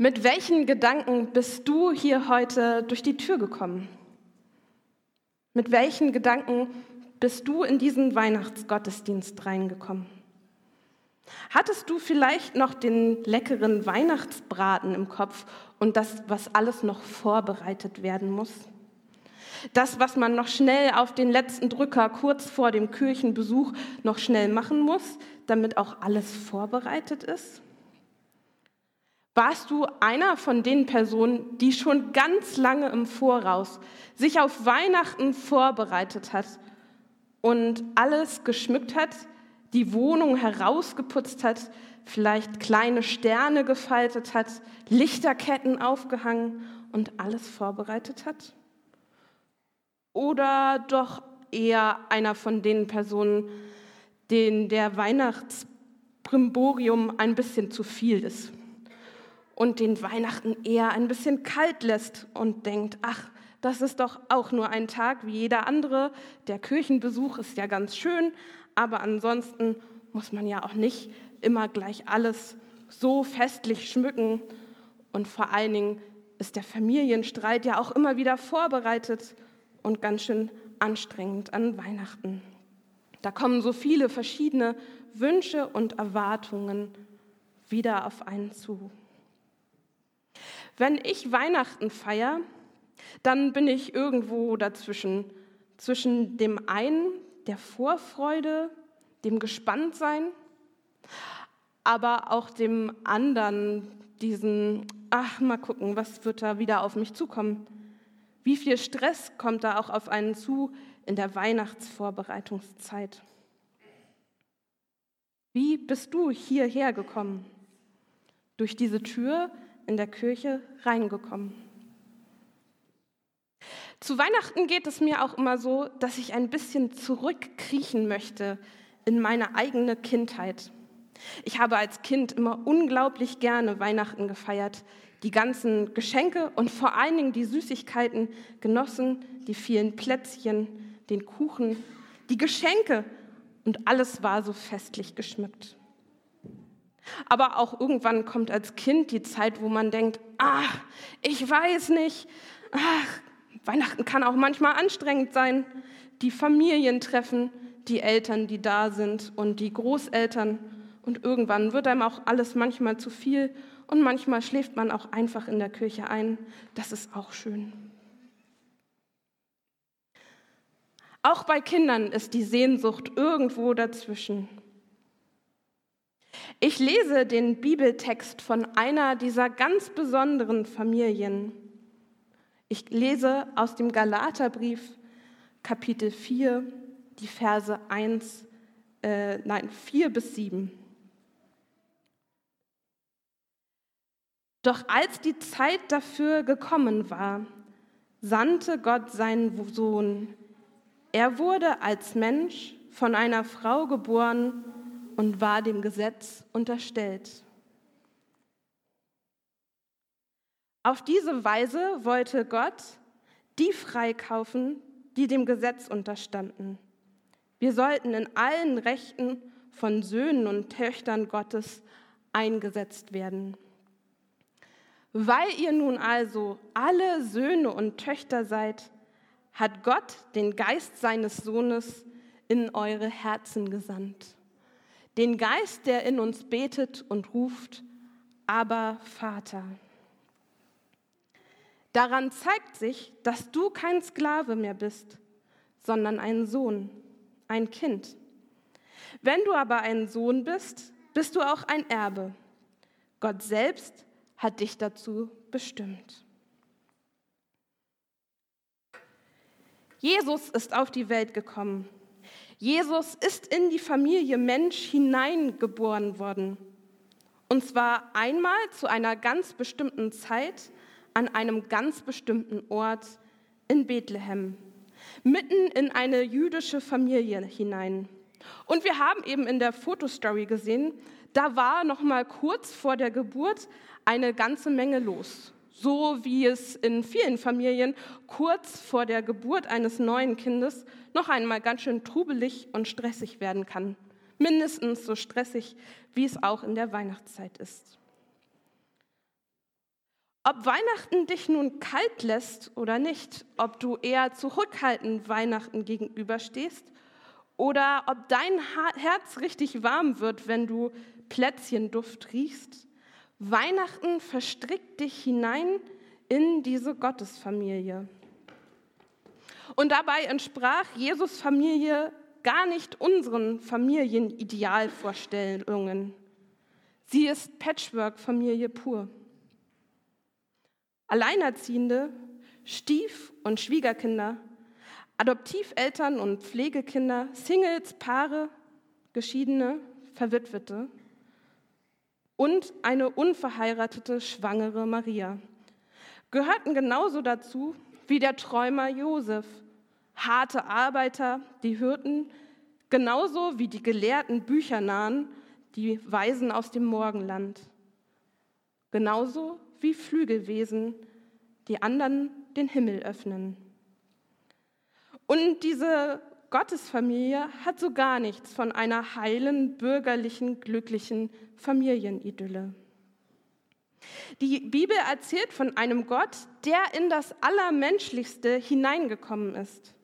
Mit welchen Gedanken bist du hier heute durch die Tür gekommen? Mit welchen Gedanken bist du in diesen Weihnachtsgottesdienst reingekommen? Hattest du vielleicht noch den leckeren Weihnachtsbraten im Kopf und das, was alles noch vorbereitet werden muss? Das, was man noch schnell auf den letzten Drücker kurz vor dem Kirchenbesuch noch schnell machen muss, damit auch alles vorbereitet ist? Warst du einer von den Personen, die schon ganz lange im Voraus sich auf Weihnachten vorbereitet hat und alles geschmückt hat, die Wohnung herausgeputzt hat, vielleicht kleine Sterne gefaltet hat, Lichterketten aufgehangen und alles vorbereitet hat? Oder doch eher einer von den Personen, denen der Weihnachtsbrimborium ein bisschen zu viel ist? Und den Weihnachten eher ein bisschen kalt lässt und denkt, ach, das ist doch auch nur ein Tag wie jeder andere. Der Kirchenbesuch ist ja ganz schön, aber ansonsten muss man ja auch nicht immer gleich alles so festlich schmücken. Und vor allen Dingen ist der Familienstreit ja auch immer wieder vorbereitet und ganz schön anstrengend an Weihnachten. Da kommen so viele verschiedene Wünsche und Erwartungen wieder auf einen zu. Wenn ich Weihnachten feiere, dann bin ich irgendwo dazwischen, zwischen dem einen, der Vorfreude, dem Gespanntsein, aber auch dem anderen, diesen, ach, mal gucken, was wird da wieder auf mich zukommen. Wie viel Stress kommt da auch auf einen zu in der Weihnachtsvorbereitungszeit? Wie bist du hierher gekommen? Durch diese Tür in der Kirche reingekommen. Zu Weihnachten geht es mir auch immer so, dass ich ein bisschen zurückkriechen möchte in meine eigene Kindheit. Ich habe als Kind immer unglaublich gerne Weihnachten gefeiert, die ganzen Geschenke und vor allen Dingen die Süßigkeiten genossen, die vielen Plätzchen, den Kuchen, die Geschenke und alles war so festlich geschmückt. Aber auch irgendwann kommt als Kind die Zeit, wo man denkt, ach, ich weiß nicht, ach, Weihnachten kann auch manchmal anstrengend sein. Die Familientreffen, die Eltern, die da sind und die Großeltern. Und irgendwann wird einem auch alles manchmal zu viel und manchmal schläft man auch einfach in der Kirche ein. Das ist auch schön. Auch bei Kindern ist die Sehnsucht irgendwo dazwischen. Ich lese den Bibeltext von einer dieser ganz besonderen Familien. Ich lese aus dem Galaterbrief Kapitel 4, die Verse 1, äh, nein, 4 bis 7. Doch als die Zeit dafür gekommen war, sandte Gott seinen Sohn. Er wurde als Mensch von einer Frau geboren und war dem Gesetz unterstellt. Auf diese Weise wollte Gott die freikaufen, die dem Gesetz unterstanden. Wir sollten in allen Rechten von Söhnen und Töchtern Gottes eingesetzt werden. Weil ihr nun also alle Söhne und Töchter seid, hat Gott den Geist seines Sohnes in eure Herzen gesandt den Geist, der in uns betet und ruft, aber Vater. Daran zeigt sich, dass du kein Sklave mehr bist, sondern ein Sohn, ein Kind. Wenn du aber ein Sohn bist, bist du auch ein Erbe. Gott selbst hat dich dazu bestimmt. Jesus ist auf die Welt gekommen, Jesus ist in die Familie Mensch hineingeboren worden. Und zwar einmal zu einer ganz bestimmten Zeit an einem ganz bestimmten Ort in Bethlehem, mitten in eine jüdische Familie hinein. Und wir haben eben in der Fotostory gesehen, da war noch mal kurz vor der Geburt eine ganze Menge los so wie es in vielen Familien kurz vor der Geburt eines neuen Kindes noch einmal ganz schön trubelig und stressig werden kann. Mindestens so stressig, wie es auch in der Weihnachtszeit ist. Ob Weihnachten dich nun kalt lässt oder nicht, ob du eher zurückhaltend Weihnachten gegenüberstehst oder ob dein Herz richtig warm wird, wenn du Plätzchenduft riechst, Weihnachten verstrickt dich hinein in diese Gottesfamilie. Und dabei entsprach Jesus Familie gar nicht unseren Familienidealvorstellungen. Sie ist Patchwork-Familie pur. Alleinerziehende, Stief- und Schwiegerkinder, Adoptiveltern und Pflegekinder, Singles, Paare, Geschiedene, Verwitwete und eine unverheiratete schwangere Maria. Gehörten genauso dazu wie der Träumer Josef, harte Arbeiter, die Hirten, genauso wie die gelehrten Büchernahen, die Weisen aus dem Morgenland, genauso wie Flügelwesen, die anderen den Himmel öffnen. Und diese Gottesfamilie hat so gar nichts von einer heilen, bürgerlichen, glücklichen Familienidylle. Die Bibel erzählt von einem Gott, der in das Allermenschlichste hineingekommen ist.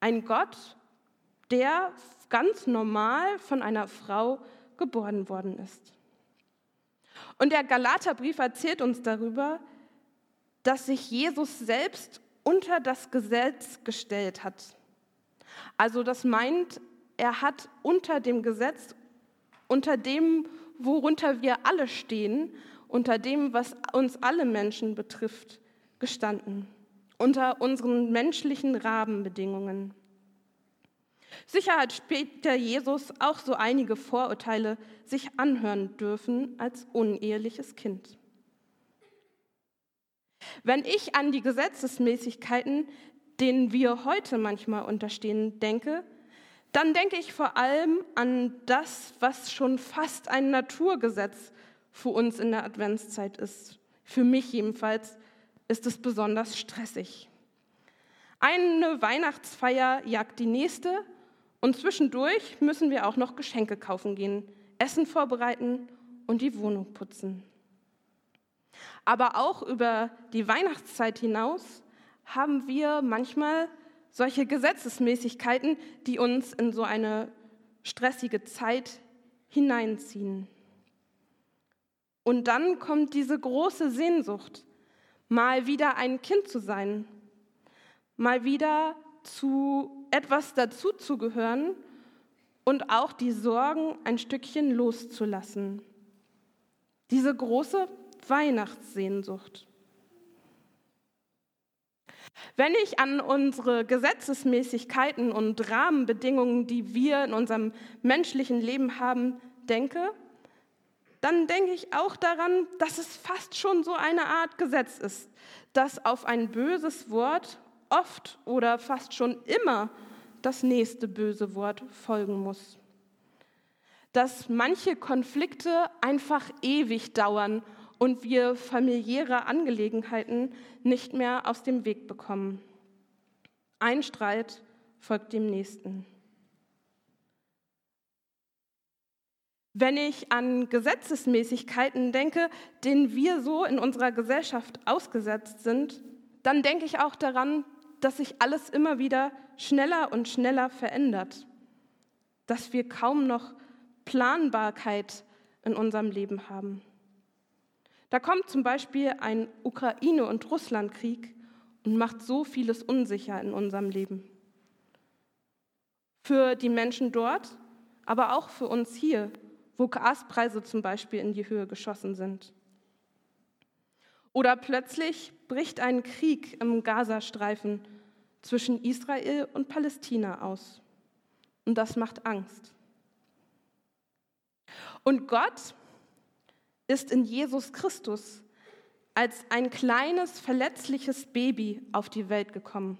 Ein Gott, der ganz normal von einer Frau geboren worden ist. Und der Galaterbrief erzählt uns darüber, dass sich Jesus selbst unter das Gesetz gestellt hat. Also das meint, er hat unter dem Gesetz, unter dem, worunter wir alle stehen, unter dem, was uns alle Menschen betrifft, gestanden, unter unseren menschlichen Rahmenbedingungen. Sicher hat später Jesus auch so einige Vorurteile sich anhören dürfen als uneheliches Kind. Wenn ich an die Gesetzesmäßigkeiten, denen wir heute manchmal unterstehen, denke, dann denke ich vor allem an das, was schon fast ein Naturgesetz für uns in der Adventszeit ist. Für mich jedenfalls ist es besonders stressig. Eine Weihnachtsfeier jagt die nächste und zwischendurch müssen wir auch noch Geschenke kaufen gehen, Essen vorbereiten und die Wohnung putzen. Aber auch über die Weihnachtszeit hinaus haben wir manchmal solche Gesetzesmäßigkeiten, die uns in so eine stressige Zeit hineinziehen. Und dann kommt diese große Sehnsucht, mal wieder ein Kind zu sein, mal wieder zu etwas dazuzugehören und auch die Sorgen ein Stückchen loszulassen. Diese große Weihnachtssehnsucht. Wenn ich an unsere Gesetzesmäßigkeiten und Rahmenbedingungen, die wir in unserem menschlichen Leben haben, denke, dann denke ich auch daran, dass es fast schon so eine Art Gesetz ist, dass auf ein böses Wort oft oder fast schon immer das nächste böse Wort folgen muss. Dass manche Konflikte einfach ewig dauern und wir familiäre Angelegenheiten nicht mehr aus dem Weg bekommen. Ein Streit folgt dem nächsten. Wenn ich an Gesetzesmäßigkeiten denke, denen wir so in unserer Gesellschaft ausgesetzt sind, dann denke ich auch daran, dass sich alles immer wieder schneller und schneller verändert, dass wir kaum noch Planbarkeit in unserem Leben haben. Da kommt zum Beispiel ein Ukraine- und Russlandkrieg und macht so vieles unsicher in unserem Leben. Für die Menschen dort, aber auch für uns hier wo Gaspreise zum Beispiel in die Höhe geschossen sind. Oder plötzlich bricht ein Krieg im Gazastreifen zwischen Israel und Palästina aus. Und das macht Angst. Und Gott ist in Jesus Christus als ein kleines, verletzliches Baby auf die Welt gekommen.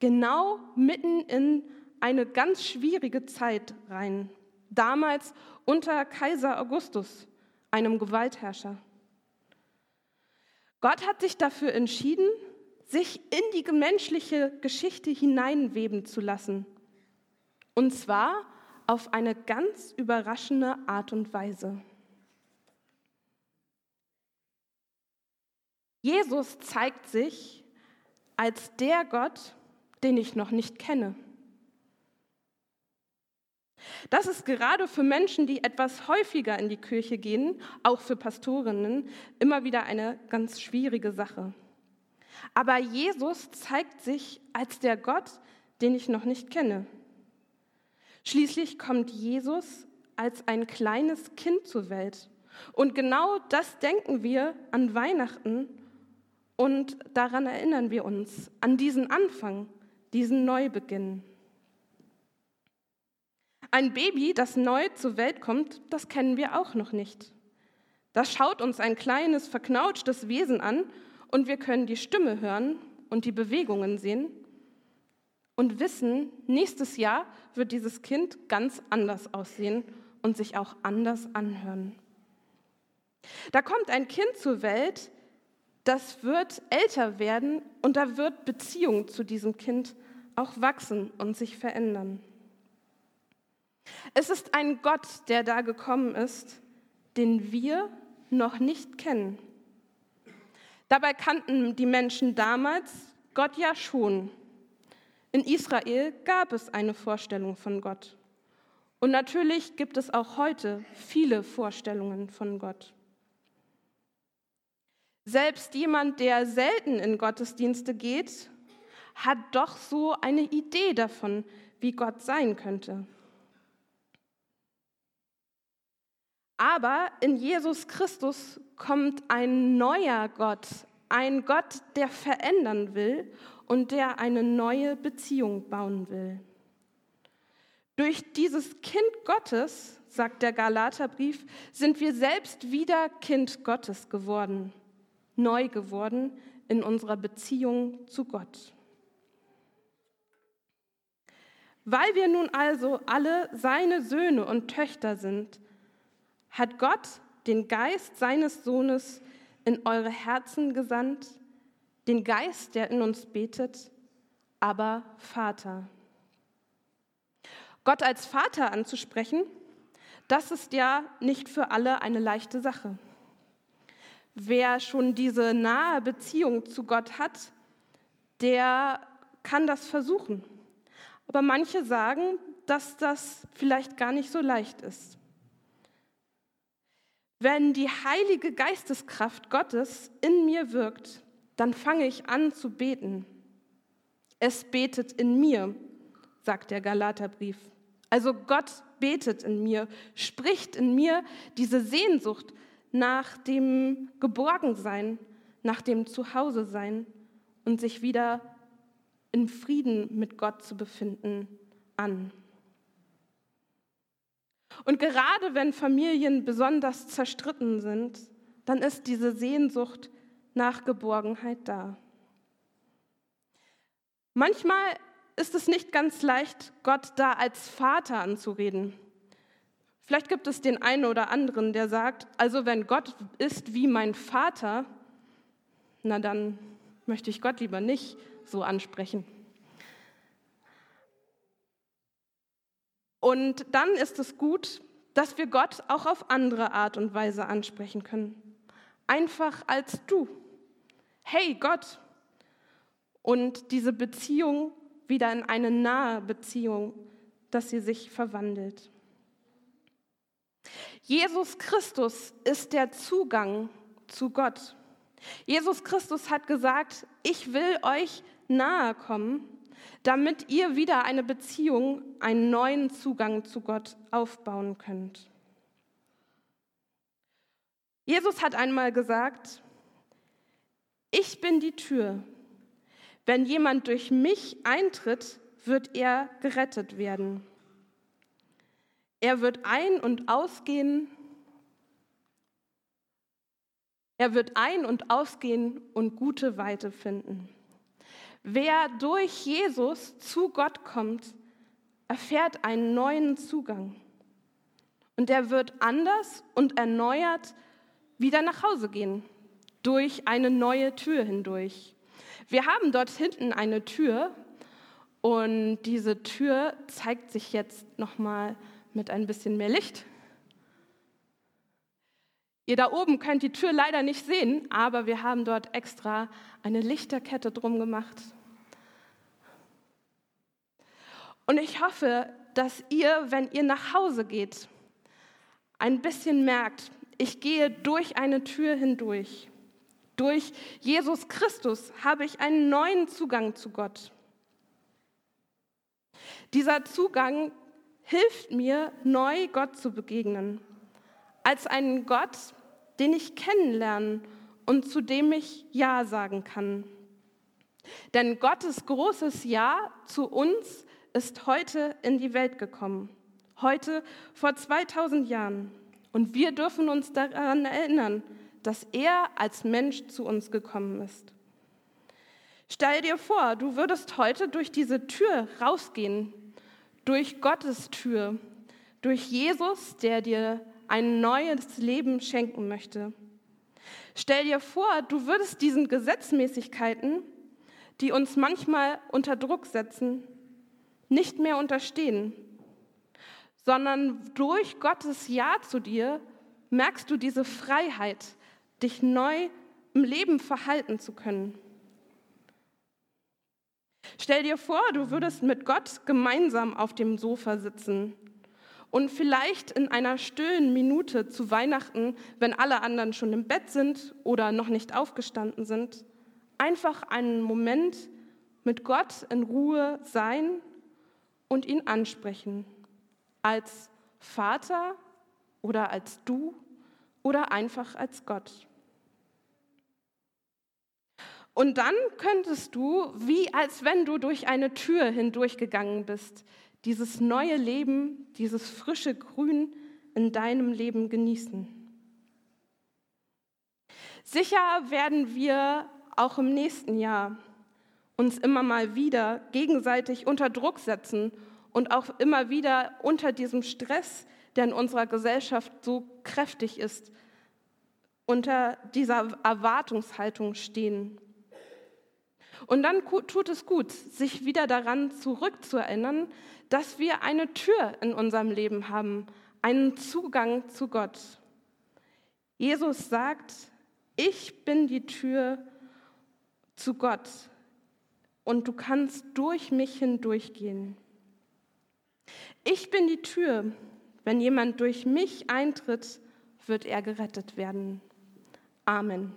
Genau mitten in eine ganz schwierige Zeit rein. Damals unter Kaiser Augustus, einem Gewaltherrscher. Gott hat sich dafür entschieden, sich in die menschliche Geschichte hineinweben zu lassen. Und zwar auf eine ganz überraschende Art und Weise. Jesus zeigt sich als der Gott, den ich noch nicht kenne. Das ist gerade für Menschen, die etwas häufiger in die Kirche gehen, auch für Pastorinnen, immer wieder eine ganz schwierige Sache. Aber Jesus zeigt sich als der Gott, den ich noch nicht kenne. Schließlich kommt Jesus als ein kleines Kind zur Welt. Und genau das denken wir an Weihnachten und daran erinnern wir uns, an diesen Anfang, diesen Neubeginn. Ein Baby, das neu zur Welt kommt, das kennen wir auch noch nicht. Das schaut uns ein kleines, verknautschtes Wesen an und wir können die Stimme hören und die Bewegungen sehen und wissen, nächstes Jahr wird dieses Kind ganz anders aussehen und sich auch anders anhören. Da kommt ein Kind zur Welt, das wird älter werden und da wird Beziehung zu diesem Kind auch wachsen und sich verändern. Es ist ein Gott, der da gekommen ist, den wir noch nicht kennen. Dabei kannten die Menschen damals Gott ja schon. In Israel gab es eine Vorstellung von Gott. Und natürlich gibt es auch heute viele Vorstellungen von Gott. Selbst jemand, der selten in Gottesdienste geht, hat doch so eine Idee davon, wie Gott sein könnte. Aber in Jesus Christus kommt ein neuer Gott, ein Gott, der verändern will und der eine neue Beziehung bauen will. Durch dieses Kind Gottes, sagt der Galaterbrief, sind wir selbst wieder Kind Gottes geworden, neu geworden in unserer Beziehung zu Gott. Weil wir nun also alle seine Söhne und Töchter sind, hat Gott den Geist seines Sohnes in eure Herzen gesandt, den Geist, der in uns betet, aber Vater. Gott als Vater anzusprechen, das ist ja nicht für alle eine leichte Sache. Wer schon diese nahe Beziehung zu Gott hat, der kann das versuchen. Aber manche sagen, dass das vielleicht gar nicht so leicht ist. Wenn die heilige Geisteskraft Gottes in mir wirkt, dann fange ich an zu beten. Es betet in mir, sagt der Galaterbrief. Also Gott betet in mir, spricht in mir diese Sehnsucht nach dem Geborgensein, nach dem Zuhause-Sein und sich wieder in Frieden mit Gott zu befinden an. Und gerade wenn Familien besonders zerstritten sind, dann ist diese Sehnsucht nach Geborgenheit da. Manchmal ist es nicht ganz leicht, Gott da als Vater anzureden. Vielleicht gibt es den einen oder anderen, der sagt, also wenn Gott ist wie mein Vater, na dann möchte ich Gott lieber nicht so ansprechen. Und dann ist es gut, dass wir Gott auch auf andere Art und Weise ansprechen können. Einfach als du. Hey Gott. Und diese Beziehung wieder in eine nahe Beziehung, dass sie sich verwandelt. Jesus Christus ist der Zugang zu Gott. Jesus Christus hat gesagt, ich will euch nahe kommen damit ihr wieder eine Beziehung, einen neuen Zugang zu Gott aufbauen könnt. Jesus hat einmal gesagt, ich bin die Tür. Wenn jemand durch mich eintritt, wird er gerettet werden. Er wird ein- und ausgehen. Er wird ein- und ausgehen und gute Weite finden. Wer durch Jesus zu Gott kommt, erfährt einen neuen Zugang. Und er wird anders und erneuert wieder nach Hause gehen, durch eine neue Tür hindurch. Wir haben dort hinten eine Tür und diese Tür zeigt sich jetzt noch mal mit ein bisschen mehr Licht. Ihr da oben könnt die Tür leider nicht sehen, aber wir haben dort extra eine Lichterkette drum gemacht. Und ich hoffe, dass ihr, wenn ihr nach Hause geht, ein bisschen merkt, ich gehe durch eine Tür hindurch. Durch Jesus Christus habe ich einen neuen Zugang zu Gott. Dieser Zugang hilft mir, neu Gott zu begegnen, als einen Gott, den ich kennenlernen und zu dem ich Ja sagen kann. Denn Gottes großes Ja zu uns ist heute in die Welt gekommen, heute vor 2000 Jahren. Und wir dürfen uns daran erinnern, dass er als Mensch zu uns gekommen ist. Stell dir vor, du würdest heute durch diese Tür rausgehen, durch Gottes Tür, durch Jesus, der dir ein neues Leben schenken möchte. Stell dir vor, du würdest diesen Gesetzmäßigkeiten, die uns manchmal unter Druck setzen, nicht mehr unterstehen, sondern durch Gottes Ja zu dir merkst du diese Freiheit, dich neu im Leben verhalten zu können. Stell dir vor, du würdest mit Gott gemeinsam auf dem Sofa sitzen und vielleicht in einer stillen Minute zu Weihnachten, wenn alle anderen schon im Bett sind oder noch nicht aufgestanden sind, einfach einen Moment mit Gott in Ruhe sein und ihn ansprechen. Als Vater oder als du oder einfach als Gott. Und dann könntest du, wie als wenn du durch eine Tür hindurchgegangen bist, dieses neue Leben, dieses frische Grün in deinem Leben genießen. Sicher werden wir auch im nächsten Jahr uns immer mal wieder gegenseitig unter Druck setzen und auch immer wieder unter diesem Stress, der in unserer Gesellschaft so kräftig ist, unter dieser Erwartungshaltung stehen. Und dann tut es gut, sich wieder daran zurückzuerinnern, dass wir eine Tür in unserem Leben haben, einen Zugang zu Gott. Jesus sagt, ich bin die Tür zu Gott und du kannst durch mich hindurchgehen. Ich bin die Tür. Wenn jemand durch mich eintritt, wird er gerettet werden. Amen.